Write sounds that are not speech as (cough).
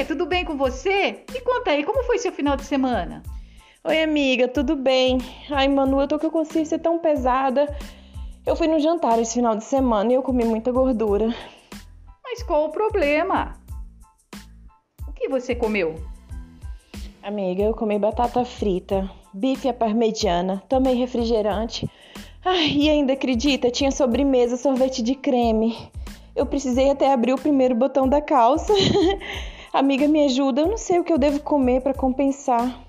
Fê, tudo bem com você? Me conta aí, como foi seu final de semana? Oi, amiga, tudo bem? Ai, Manu, eu tô com a consciência tão pesada. Eu fui no jantar esse final de semana e eu comi muita gordura. Mas qual o problema? O que você comeu? Amiga, eu comi batata frita, bife à parmegiana, tomei refrigerante. Ai, e ainda acredita, tinha sobremesa, sorvete de creme. Eu precisei até abrir o primeiro botão da calça. (laughs) Amiga, me ajuda, eu não sei o que eu devo comer para compensar.